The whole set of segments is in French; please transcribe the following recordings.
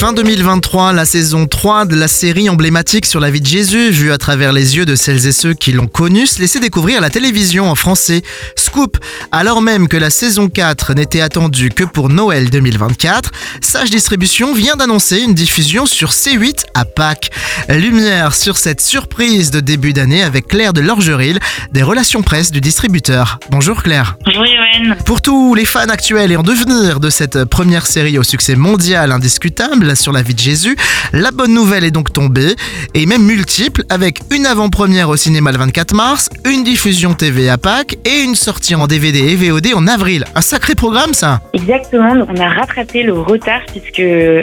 Fin 2023, la saison 3 de la série emblématique sur la vie de Jésus, vue à travers les yeux de celles et ceux qui l'ont connu, se laissait découvrir la télévision en français. Scoop, alors même que la saison 4 n'était attendue que pour Noël 2024, Sage Distribution vient d'annoncer une diffusion sur C8 à Pâques. Lumière sur cette surprise de début d'année avec Claire de Lorgeril, des relations presse du distributeur. Bonjour Claire. Bonjour Yoann. Pour tous les fans actuels et en devenir de cette première série au succès mondial indiscutable, sur la vie de Jésus. La bonne nouvelle est donc tombée, et même multiple, avec une avant-première au cinéma le 24 mars, une diffusion TV à Pâques et une sortie en DVD et VOD en avril. Un sacré programme ça Exactement, on a rattrapé le retard puisque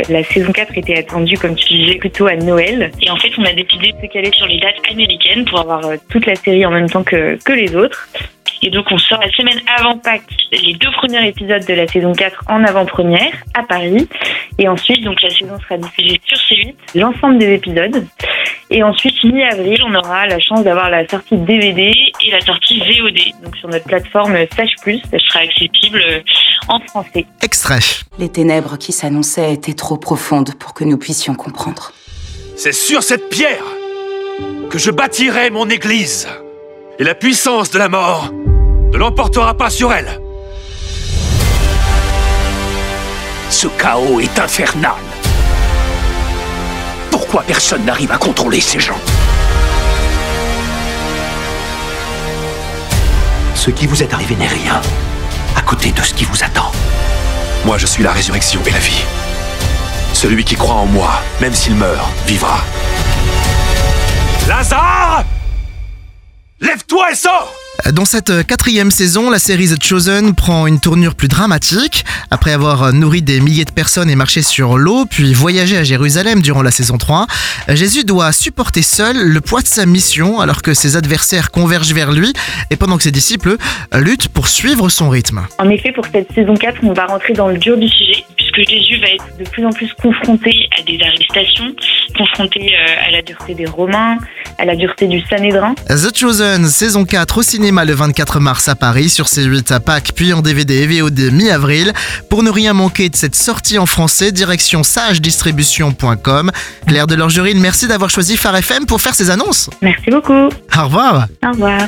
la saison 4 était attendue, comme tu disais, plutôt à Noël. Et en fait, on a décidé de se caler sur les dates américaines pour avoir euh, toute la série en même temps que, que les autres. Et donc, on sort la semaine avant Pâques les deux premiers épisodes de la saison 4 en avant-première à Paris. Et ensuite, donc, la saison sera diffusée sur C8, l'ensemble des épisodes. Et ensuite, mi-avril, on aura la chance d'avoir la sortie DVD et la sortie VOD. Donc, sur notre plateforme Sage Plus, elle sera accessible en français. Extrait. Les ténèbres qui s'annonçaient étaient trop profondes pour que nous puissions comprendre. C'est sur cette pierre que je bâtirai mon église. Et la puissance de la mort ne l'emportera pas sur elle. Ce chaos est infernal. Pourquoi personne n'arrive à contrôler ces gens? Ce qui vous est arrivé n'est rien à côté de ce qui vous attend. Moi, je suis la résurrection et la vie. Celui qui croit en moi, même s'il meurt, vivra. Lazare Lève-toi et sors Dans cette quatrième saison, la série The Chosen prend une tournure plus dramatique. Après avoir nourri des milliers de personnes et marché sur l'eau, puis voyagé à Jérusalem durant la saison 3, Jésus doit supporter seul le poids de sa mission alors que ses adversaires convergent vers lui et pendant que ses disciples luttent pour suivre son rythme. En effet, pour cette saison 4, on va rentrer dans le dur du sujet puisque Jésus va être de plus en plus confronté à des arrestations, confronté euh, à la dureté des Romains, à la dureté du Sanhédrin. The Chosen, saison 4 au cinéma le 24 mars à Paris, sur C8 à Pâques, puis en DVD et VOD mi-avril. Pour ne rien manquer de cette sortie en français, direction sagedistribution.com. Claire de Lorgeril, merci d'avoir choisi Phare FM pour faire ces annonces. Merci beaucoup. Au revoir. Au revoir.